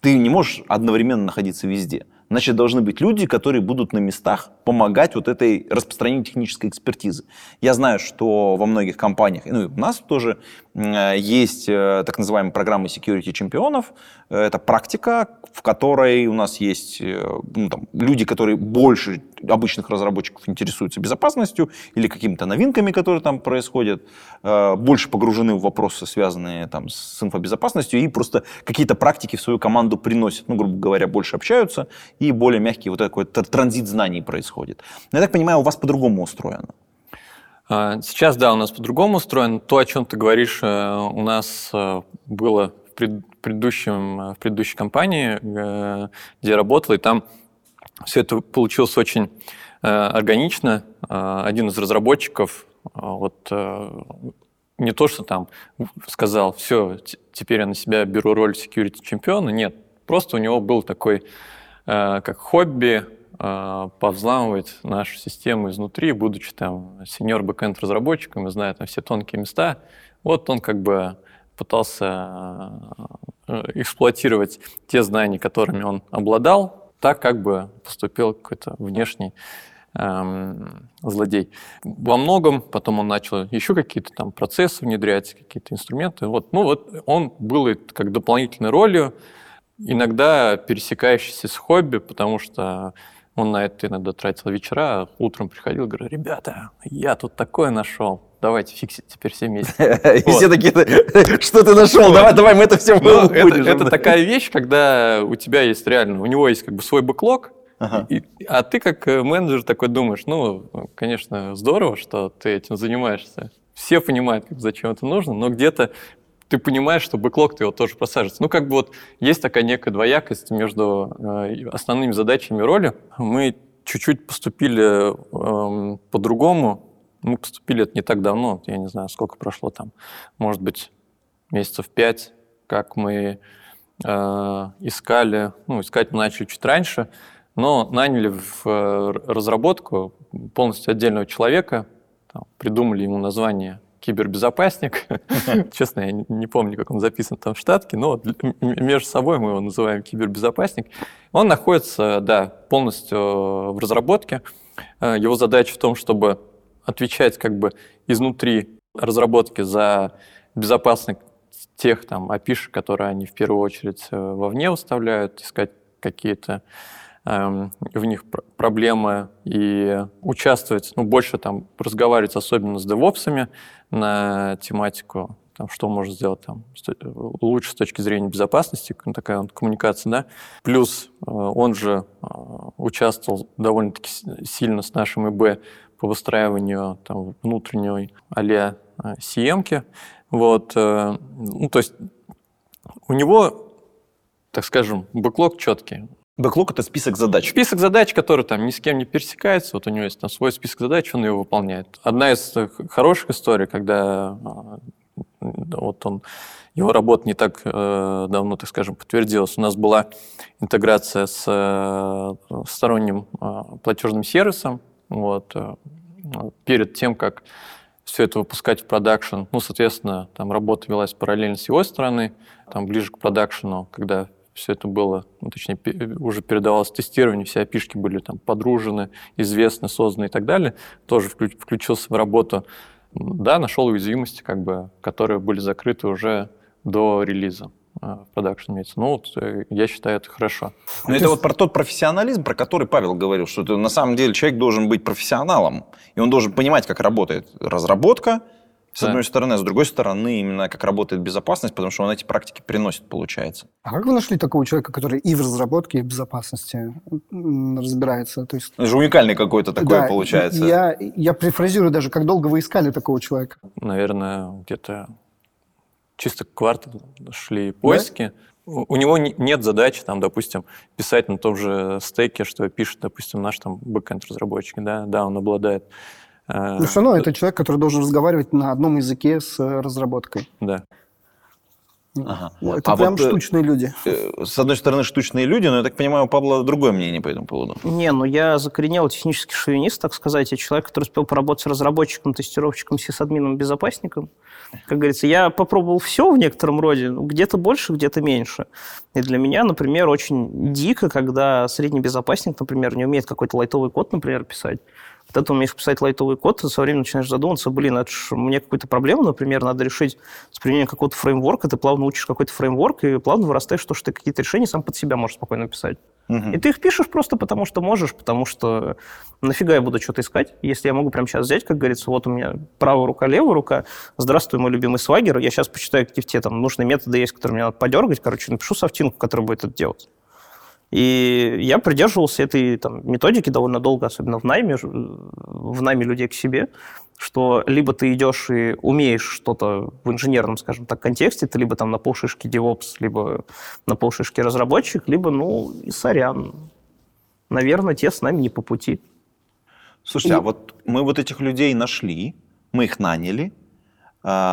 ты не можешь одновременно находиться везде. Значит, должны быть люди, которые будут на местах помогать вот этой распространению технической экспертизы. Я знаю, что во многих компаниях, ну и у нас тоже есть э, так называемые программы security чемпионов. Это практика, в которой у нас есть э, ну, там, люди, которые больше обычных разработчиков интересуются безопасностью или какими-то новинками, которые там происходят, больше погружены в вопросы, связанные там, с инфобезопасностью, и просто какие-то практики в свою команду приносят, ну, грубо говоря, больше общаются, и более мягкий вот такой транзит знаний происходит. Но я так понимаю, у вас по-другому устроено. А, сейчас, да, у нас по-другому устроено. То, о чем ты говоришь, э, у нас э, было в, предыдущем, э, в предыдущей компании, где я работал, и там все это получилось очень органично. Один из разработчиков вот не то, что там сказал, все, теперь я на себя беру роль security чемпиона, нет, просто у него был такой как хобби повзламывать нашу систему изнутри, будучи там сеньор бэкэнд разработчиком и зная там все тонкие места. Вот он как бы пытался э, эксплуатировать те знания, которыми он обладал, так как бы поступил какой-то внешний эм, злодей. Во многом потом он начал еще какие-то там процессы внедрять, какие-то инструменты. Вот, ну вот он был как дополнительной ролью, иногда пересекающийся с хобби, потому что он на это иногда тратил вечера, а утром приходил и говорил, ребята, я тут такое нашел, давайте фиксить теперь все вместе. И все такие, что ты нашел, давай, давай, мы это все ну, Это такая вещь, когда у тебя есть реально, у него есть как бы свой бэклог, а ты как э, менеджер такой думаешь, ну, конечно, здорово, что ты этим занимаешься. Все понимают, зачем это нужно, но где-то ты понимаешь, что бэклог ты его тоже просаживается. Ну, как бы вот есть такая некая двоякость между э, основными задачами роли. Мы чуть-чуть поступили э, по-другому. Мы поступили это не так давно, я не знаю, сколько прошло там, может быть, месяцев пять, как мы э, искали, ну, искать мы начали чуть раньше, но наняли в э, разработку полностью отдельного человека, там, придумали ему название кибербезопасник. Честно, я не помню, как он записан там в штатке, но между собой мы его называем кибербезопасник. Он находится, да, полностью в разработке. Э, его задача в том, чтобы отвечать как бы изнутри разработки за безопасность тех там API, которые они в первую очередь э, вовне выставляют, искать какие-то в них проблемы и участвовать, ну, больше там разговаривать особенно с девопсами на тематику, там, что может сделать там лучше с точки зрения безопасности, такая вот коммуникация, да. Плюс э, он же э, участвовал довольно-таки сильно с нашим ИБ по выстраиванию там, внутренней а-ля cm Вот, э, ну, то есть у него, так скажем, бэклог четкий. Бэклог — это список задач. Список задач, который там ни с кем не пересекается. Вот у него есть там свой список задач, он его выполняет. Одна из хороших историй, когда а, вот он, его работа не так э, давно, так скажем, подтвердилась. У нас была интеграция с э, сторонним э, платежным сервисом. Вот, э, перед тем, как все это выпускать в продакшн, ну, соответственно, там работа велась параллельно с его стороны, там ближе к продакшену, когда все это было, ну, точнее, уже передавалось тестирование, все опишки были там подружены, известны, созданы и так далее, тоже включился в работу. Да, нашел уязвимости, как бы, которые были закрыты уже до релиза а, в продакшн имеется. Ну, вот, э, я считаю, это хорошо. Но это вот про тот профессионализм, про который Павел говорил, что это, на самом деле человек должен быть профессионалом, и он должен понимать, как работает разработка, С Да. одной стороны, а с другой стороны, именно как работает безопасность, потому что он эти практики приносит, получается. А как вы нашли такого человека, который и в разработке, и в безопасности разбирается? То есть, Это же уникальный какой-то такой, да, получается. Я, я префразирую даже, как долго вы искали такого человека? наверное, где-то чисто квартал шли поиски. У у него не- нет задачи, там, допустим, писать на том же стеке, что пишет, допустим, наш там бэкэнд разработчик, да, да, он обладает. Э, Но все равно это человек, который должен разговаривать на одном языке с э, разработкой. Да. Ага. Ну, Это А прям вот, э, штучные люди. Э, С одной стороны, штучные люди, но я так понимаю, у Павла другое мнение по этому поводу. Не, ну я закоренелый технический шовинист, так сказать. Я человек, который успел поработать с разработчиком, тестировщиком, сисадмином, безопасником. Как говорится, я попробовал все в некотором роде, ну, где-то больше, где-то меньше. И для меня, например, очень дико, когда средний безопасник, например, не умеет какой-то лайтовый код, например, писать. Вот это умеешь писать лайтовый код, ты со временем начинаешь задумываться, блин, это ж мне какую-то проблему, например, надо решить с применением какого-то фреймворка, ты плавно учишь какой-то фреймворк и плавно вырастаешь, то, что ты какие-то решения сам под себя можешь спокойно писать. Мгм. И ты их пишешь просто потому, что можешь, потому что нафига я буду что-то искать, если я могу прямо сейчас взять, как говорится, вот у меня правая рука, левая рука, здравствуй, мой любимый свагер, я сейчас почитаю, какие те там нужные методы есть, которые мне надо подергать, короче, напишу софтинку, которая будет это делать. И я придерживался этой там, методики довольно долго, особенно в найме, в найме людей к себе, что либо ты идешь и умеешь что-то в инженерном, скажем так, контексте, ты либо там на полшишки DevOps, либо на полшишки разработчик, либо, ну, и сорян. Наверное, те с нами не по пути. Слушайте, И- а вот мы вот этих людей нашли, мы их наняли, а,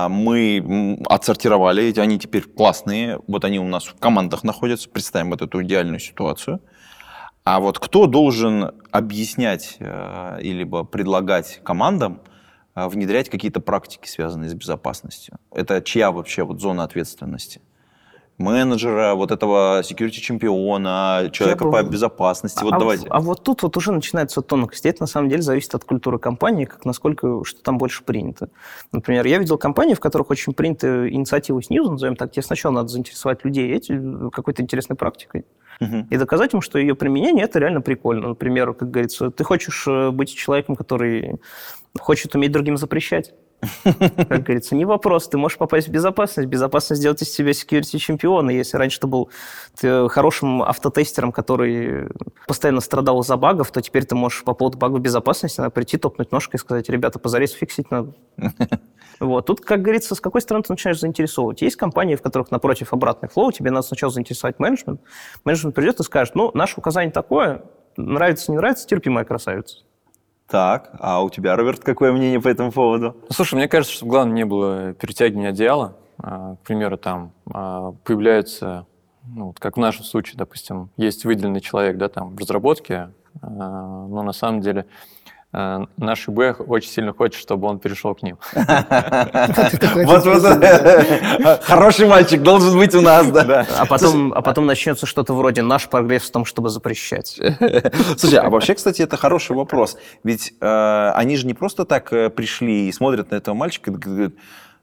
мы м, отсортировали, эти- они теперь классные, вот они у нас в командах находятся, представим вот эту идеальную ситуацию. А вот кто должен объяснять э, и либо предлагать командам э, внедрять какие-то практики, связанные с безопасностью? Это чья вообще вот зона ответственности? Менеджера, вот этого security чемпиона, человека бы- по безопасности. Вот а, давайте. а вот тут вот уже начинается тонкость. Это на самом деле зависит от культуры компании, как насколько что там больше принято. Например, я видел компании, в которых очень принято инициативу снизу, назовем так, тебе сначала надо заинтересовать людей эти, какой-то интересной практикой. Мгм. И доказать им, что ее применение это реально прикольно. Например, как говорится, ты хочешь э, быть человеком, который хочет уметь другим запрещать. Как говорится, не вопрос. Ты можешь попасть в безопасность. Безопасность сделать из тебя security чемпиона. Если раньше ты был ты хорошим автотестером, который постоянно страдал из-за багов, то теперь ты можешь по поводу багов безопасности надо прийти, топнуть ножкой и сказать, ребята, позарез фиксить надо. Вот. Тут, как говорится, с какой стороны ты начинаешь заинтересовывать. Есть компании, в которых напротив обратный флоу, тебе надо сначала заинтересовать менеджмент. Менеджмент придет и скажет, ну, наше указание такое, нравится, не нравится, терпи, моя красавица. Так, а у тебя, Роберт, какое мнение по этому поводу? Ну, слушай, мне кажется, что главное не было перетягивания одеяла. А, К примеру, там а, появляется, ну, вот как в нашем случае, допустим, есть выделенный человек, да, там в разработке, а, но на самом деле наш ИБ очень сильно хочет, чтобы он перешел к ним. Хороший мальчик должен быть у нас, да. А потом, а потом начнется что-то вроде «наш прогресс в том, чтобы запрещать». Слушай, а вообще, кстати, это хороший вопрос. Ведь э, они же не просто так э, пришли и смотрят на этого мальчика и говорят,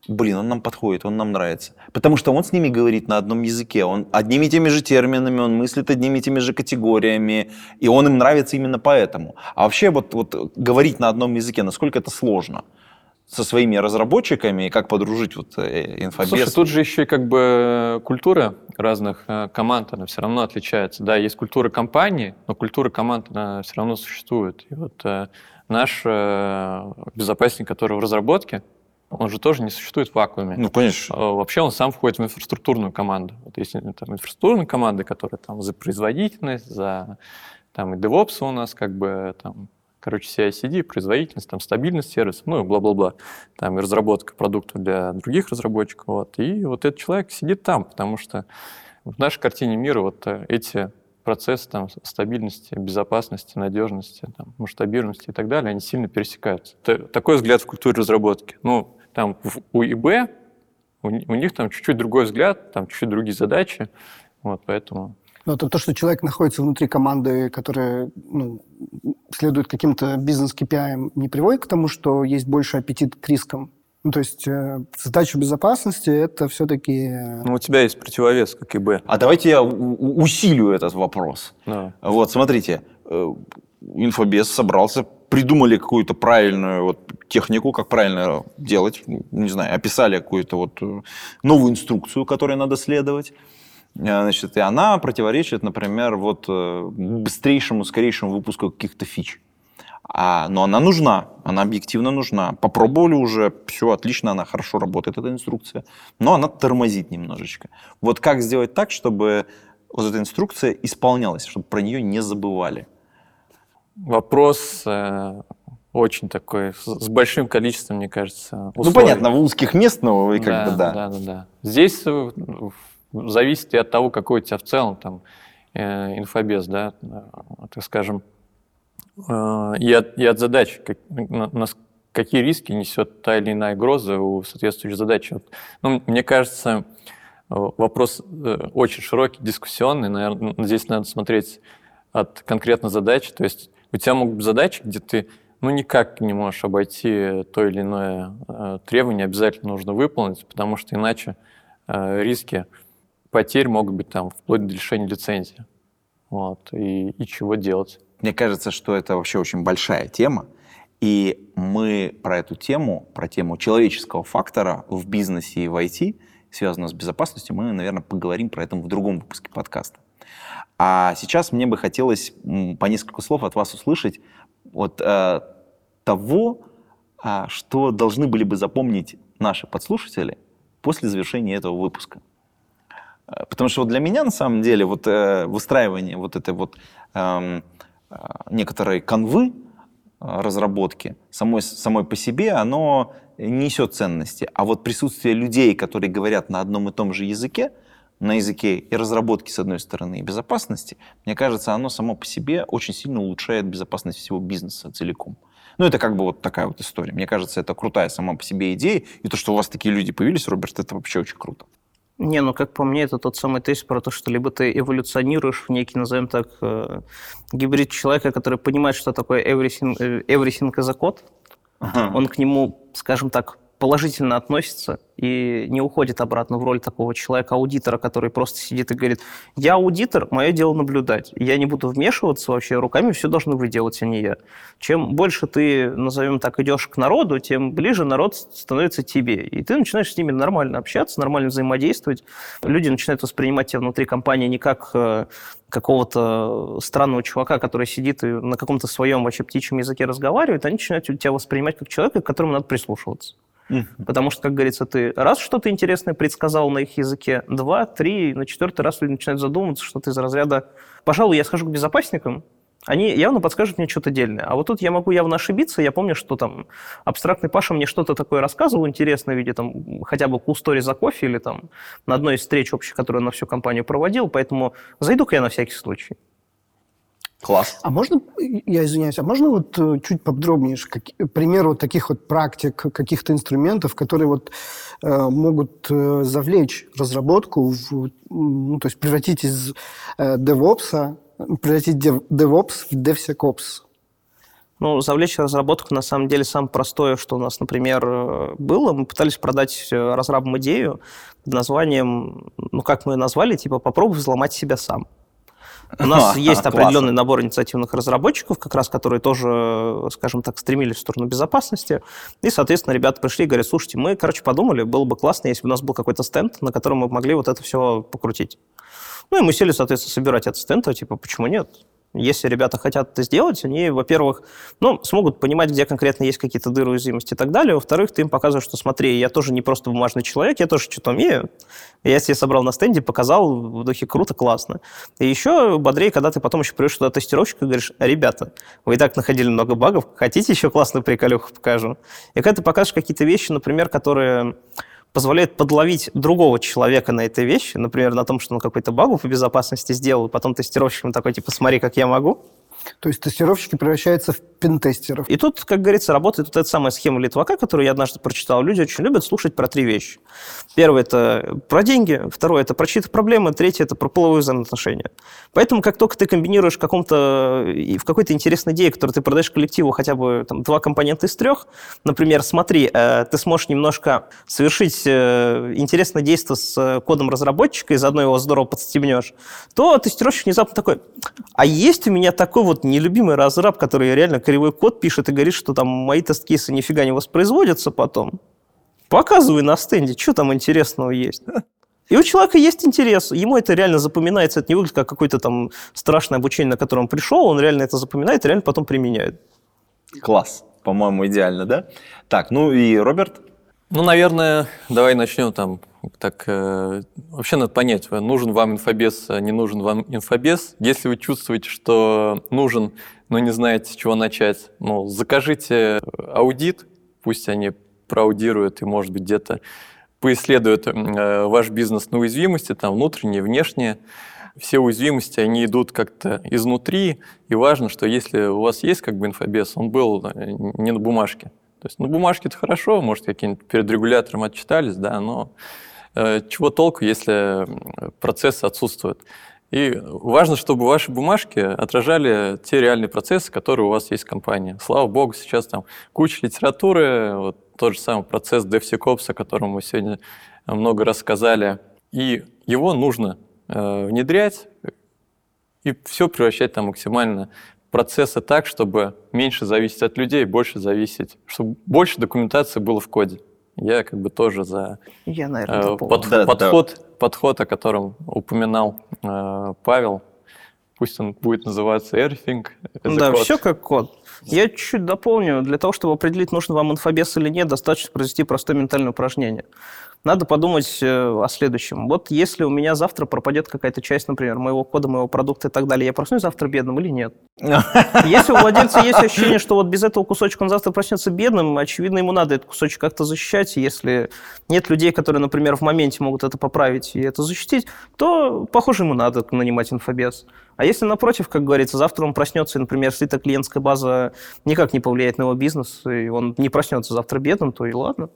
блин, он нам подходит, он нам нравится. Потому что он с ними говорит на одном языке, он одними и теми же терминами, он мыслит одними и теми же категориями, и он им нравится именно поэтому. А вообще вот, вот говорить на одном языке, насколько это сложно? со своими разработчиками, и как подружить вот э, инфобес. Слушай, тут же еще и как бы культура разных э, команд, она все равно отличается. Да, есть культура компании, но культура команд, она все равно существует. И вот э, наш э, безопасник, который в разработке, он же тоже не существует в вакууме. Ну, конечно. А, Вообще он сам входит в инфраструктурную команду. Вот если там инфраструктурные команды, которые там за производительность, за там и DevOps у нас как бы там короче, CI-CD, производительность, там, стабильность сервиса, ну и бла-бла-бла, там, и разработка продуктов для других разработчиков, вот, и вот этот человек сидит там, потому что в нашей картине мира вот э, эти процессы там, стабильности, безопасности, надежности, там, масштабируемости и так далее, они сильно пересекаются. Т- такой взгляд в культуре разработки. Ну, там в, у ИБ у, у них там чуть-чуть другой взгляд, там чуть-чуть другие задачи, вот, поэтому... Но то, то, что человек находится внутри команды, которая ну, следует каким-то бизнес-KPI, не приводит к тому, что есть больше аппетит к рискам. Ну, то есть э, задача безопасности – это все-таки... Ну, у тебя есть противовес, как ИБ. А давайте я усилю этот вопрос. Да. Вот, смотрите, э, инфобес собрался, придумали какую-то правильную вот технику, как правильно делать, не знаю, описали какую-то вот э, новую инструкцию, которой надо следовать. Э, Значит, и она противоречит, например, вот э, быстрейшему, скорейшему выпуску каких-то фич. А, но она нужна, она объективно нужна. Попробовали уже, все отлично, она хорошо работает, эта инструкция, но она тормозит немножечко. Вот как сделать так, чтобы вот эта инструкция исполнялась, чтобы про нее не забывали? Вопрос э, очень такой, с, с большим количеством, мне кажется, Ну, условий. понятно, в узких мест, но и как да, бы да. да, да, да. Здесь э, зависит и от того, какой у тебя в целом там э, инфобез, да, э, так скажем, э, и, от, и от задач, как- на- нас- какие риски несет та или иная угроза у соответствующей задачи. Ну, мне кажется, э, вопрос очень широкий, дискуссионный. Наверное, здесь надо смотреть от конкретно задачи. То есть у тебя могут быть задачи, где ты ну, никак не можешь обойти то или иное э, требование, обязательно нужно выполнить, потому что иначе э, риски потерь могут быть там вплоть до лишения лицензии. Вот. И, и чего делать? Мне кажется, что это вообще очень большая тема, и мы про эту тему, про тему человеческого фактора в бизнесе и в IT, связанную с безопасностью, мы, наверное, поговорим про это в другом выпуске подкаста. А сейчас мне бы хотелось по несколько слов от вас услышать от э, того, а, что должны были бы запомнить наши подслушатели после завершения этого выпуска. Э, Потому что вот для меня, на самом деле, вот э, выстраивание вот этой вот эм, э, некоторой канвы э, разработки самой, самой по себе, оно не несет ценности. А вот присутствие людей, которые говорят на одном и том же языке, на языке и разработки, с одной стороны, и безопасности, мне кажется, оно само по себе очень сильно улучшает безопасность всего бизнеса целиком. Ну, это как бы вот такая вот история. Мне кажется, это крутая сама по себе идея. И то, что у вас такие люди появились, Роберт, это вообще очень круто. Не, ну как по мне, это тот самый тезис про то, что либо ты эволюционируешь в некий, назовем так, э, гибрид человека, который понимает, что такое everything, э, everything as a code, он к нему, скажем так, положительно относится и не уходит обратно в роль такого человека-аудитора, который просто сидит и говорит, я аудитор, мое дело наблюдать, я не буду вмешиваться вообще, руками все должны вы делать, а не я. Чем больше ты, назовем так, идешь к народу, тем ближе народ становится тебе, и ты начинаешь с ними нормально общаться, нормально взаимодействовать, люди начинают воспринимать тебя внутри компании не как э, какого-то странного чувака, который сидит и на каком-то своем вообще птичьем языке разговаривает, они начинают тебя воспринимать как человека, к которому надо прислушиваться. Потому что, как говорится, ты раз что-то интересное предсказал на их языке, два, три, на четвертый раз люди начинают задумываться, что ты из разряда «пожалуй, я схожу к безопасникам», они явно подскажут мне что-то дельное. А вот тут я могу явно ошибиться. Я помню, что там абстрактный Паша мне что-то такое рассказывал интересное в виде там хотя бы кустори за кофе или там на одной из встреч общих, которую на всю компанию проводил. Поэтому зайду-ка я на всякий случай. Класс. А можно, я извиняюсь, а можно вот э, чуть поподробнее, какие, пример вот таких вот практик, каких-то инструментов, которые вот э, могут э, завлечь разработку, в, ну, то есть превратить из э, DevOps, превратить DevOps в DevSecOps? Ну, завлечь разработку, на самом деле, самое простое, что у нас, например, э, было. Мы пытались продать э, разрабам идею под названием, ну, как мы ее назвали, типа «попробуй взломать себя сам». У нас есть определенный набор инициативных разработчиков, как раз которые тоже, скажем так, стремились в сторону безопасности. И, соответственно, ребята пришли и говорят, слушайте, мы, короче, подумали, было бы классно, если бы у нас был какой-то стенд, на котором мы могли вот это все покрутить. Ну и мы сели, соответственно, собирать этот стенд, а типа, почему нет? Если ребята хотят это сделать, они, во-первых, ну, смогут понимать, где конкретно есть какие-то дыры, уязвимости и так далее. Во-вторых, ты им показываешь, что смотри, я тоже не просто бумажный человек, я тоже что-то умею. Я себе собрал на стенде, показал в духе круто, классно. И еще бодрее, когда ты потом еще придешь туда тестировщика и говоришь, ребята, вы и так находили много багов, хотите еще классную приколюху покажу? И когда ты покажешь какие-то вещи, например, которые позволяет подловить другого человека на этой вещи, например, на том, что он какой-то багу по безопасности сделал, и потом тестировщик ему такой, типа, смотри, как я могу. То есть тестировщики превращаются в пентестеров. И тут, как говорится, работает вот эта самая схема Литвака, которую я однажды прочитал. Люди очень любят слушать про три вещи. Первое – это про деньги, второе – это про чьи-то проблемы, третье – это про половые взаимоотношения. Поэтому, как только ты комбинируешь в, каком-то, в какой-то интересной идее, которую ты продаешь коллективу хотя бы там, два компонента из трех, например, смотри, э, ты сможешь немножко совершить э, интересное действие с э, кодом разработчика и заодно его здорово подстебнешь, то тестировщик внезапно такой, а есть у меня такой вот вот нелюбимый разраб, который реально кривой код пишет и говорит, что там мои тест-кейсы нифига не воспроизводятся потом. Показывай на стенде, что там интересного есть. И у человека есть интерес, ему это реально запоминается, это не выглядит как какое-то там страшное обучение, на которое он пришел, он реально это запоминает и реально потом применяет. Класс. По-моему, идеально, да? Так, ну и Роберт? Ну, наверное, давай начнем там. Так, э, вообще надо понять, нужен вам инфобес, а не нужен вам инфобес. Если вы чувствуете, что нужен, но не знаете, с чего начать, ну, закажите аудит, пусть они проаудируют и, может быть, где-то поисследуют э, ваш бизнес на уязвимости, там, внутренние, внешние. Все уязвимости, они идут как-то изнутри, и важно, что если у вас есть как бы инфобес, он был э, не на бумажке. То есть на бумажке это хорошо, может, какие-нибудь перед регулятором отчитались, да, но чего толку, если процессы отсутствуют. И важно, чтобы ваши бумажки отражали те реальные процессы, которые у вас есть в компании. Слава богу, сейчас там куча литературы, вот тот же самый процесс DevSecOps, о котором мы сегодня много рассказали. И его нужно э, внедрять и все превращать там максимально процессы так, чтобы меньше зависеть от людей, больше зависеть, чтобы больше документации было в коде. Я как бы тоже за Я, наверное, э, под, да, подход, да. подход, о котором упоминал э, Павел. Пусть он будет называться Everything. Да, все как код. Я чуть-чуть дополню. Для того, чтобы определить, нужен вам инфобес или нет, достаточно произвести простое ментальное упражнение надо подумать э, о следующем. Вот если у меня завтра пропадет какая-то часть, например, моего кода, моего продукта и так далее, я проснусь завтра бедным или нет? Если у владельца есть ощущение, что вот без этого кусочка он завтра проснется бедным, очевидно, ему надо этот кусочек как-то защищать. Если нет людей, которые, например, в моменте могут это поправить и это защитить, то, похоже, ему надо нанимать инфобес. А если, напротив, как говорится, завтра он проснется, и, например, слита клиентская база никак не повлияет на его бизнес, и он не проснется завтра бедным, то и ладно.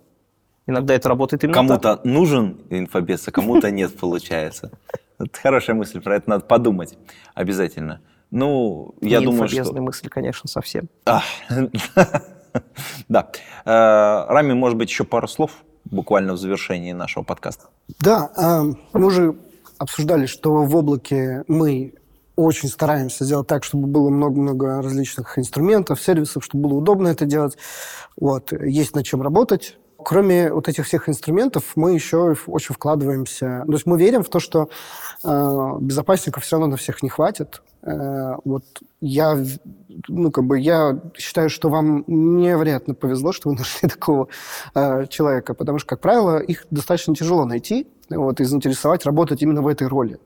Иногда это работает именно Кому-то так. нужен инфобес, а кому-то нет, получается. Это хорошая мысль, про это надо подумать обязательно. Ну, я Не думаю, что... мысль, конечно, совсем. Да. Э, Рами, может быть, еще пару слов буквально в завершении нашего подкаста. Да, а, мы уже обсуждали, что в облаке мы очень стараемся сделать так, чтобы было много-много различных инструментов, сервисов, чтобы было удобно это делать. Вот. Есть над чем работать кроме вот этих всех инструментов, мы еще очень вкладываемся. То есть мы верим в то, что э, безопасников все равно на всех не хватит. Э, вот я, ну, как бы я считаю, что вам невероятно повезло, что вы нашли такого э, человека, потому что, как правило, их достаточно тяжело найти вот, и заинтересовать работать именно в этой роли.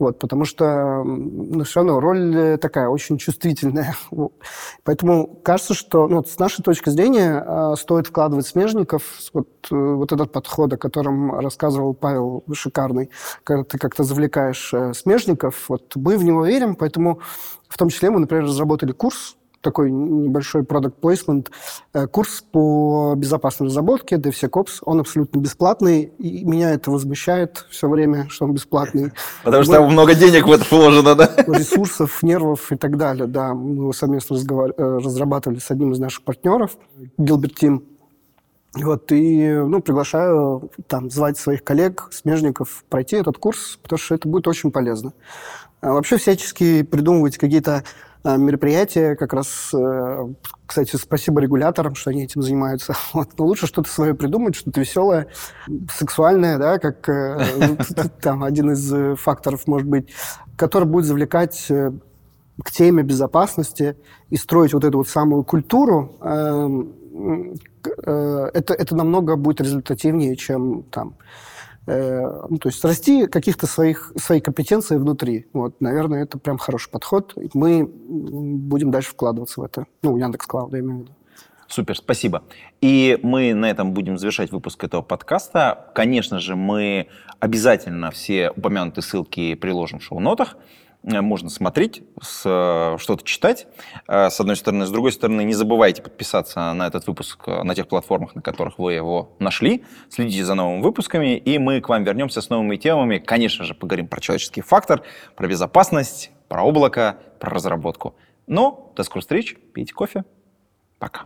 Вот, потому что ну, все равно роль э, такая очень чувствительная. Поэтому кажется, что ну, с нашей точки зрения э, стоит вкладывать смежников. Вот, э, вот этот подход, о котором рассказывал Павел, шикарный, когда ты как-то завлекаешь э, смежников. Вот мы в него верим, поэтому в том числе мы, например, разработали курс такой небольшой product placement, э, курс по безопасной разработке DevSecOps. Он абсолютно бесплатный, и меня это возмущает все время, что он бесплатный. Потому что там много денег в это вложено, да? Ресурсов, нервов и так далее, да. Мы его совместно разговар... Э, разрабатывали с одним из наших партнеров, Gilbert Team. Вот, и ну, приглашаю там звать своих коллег, смежников пройти этот курс, потому что это будет очень полезно. А вообще всячески придумывать какие-то а, мероприятия, как раз, э, кстати, спасибо регуляторам, что они этим занимаются. Вот. Но лучше что-то свое придумать, что-то веселое, сексуальное, да, как э, там один из э, факторов может быть, который будет завлекать к теме безопасности и строить вот эту вот самую культуру, эм, это, это намного будет результативнее, чем там Э, ну, то есть расти каких-то своих, своей компетенции внутри. Вот, наверное, это прям хороший подход. Мы будем дальше вкладываться в это. Ну, Яндекс Клауд, я имею в виду. Супер, спасибо. И мы на этом будем завершать выпуск этого подкаста. Конечно же, мы обязательно все упомянутые ссылки приложим в шоу-нотах. Э, можно смотреть, э, что-то читать, э, с одной стороны. С другой стороны, не забывайте подписаться на этот выпуск на тех платформах, на которых вы его нашли. Следите за новыми выпусками, и мы к вам вернемся с новыми темами. Конечно же, поговорим про человеческий фактор, про безопасность, про облако, про разработку. Но до скорых встреч, пейте кофе. Пока.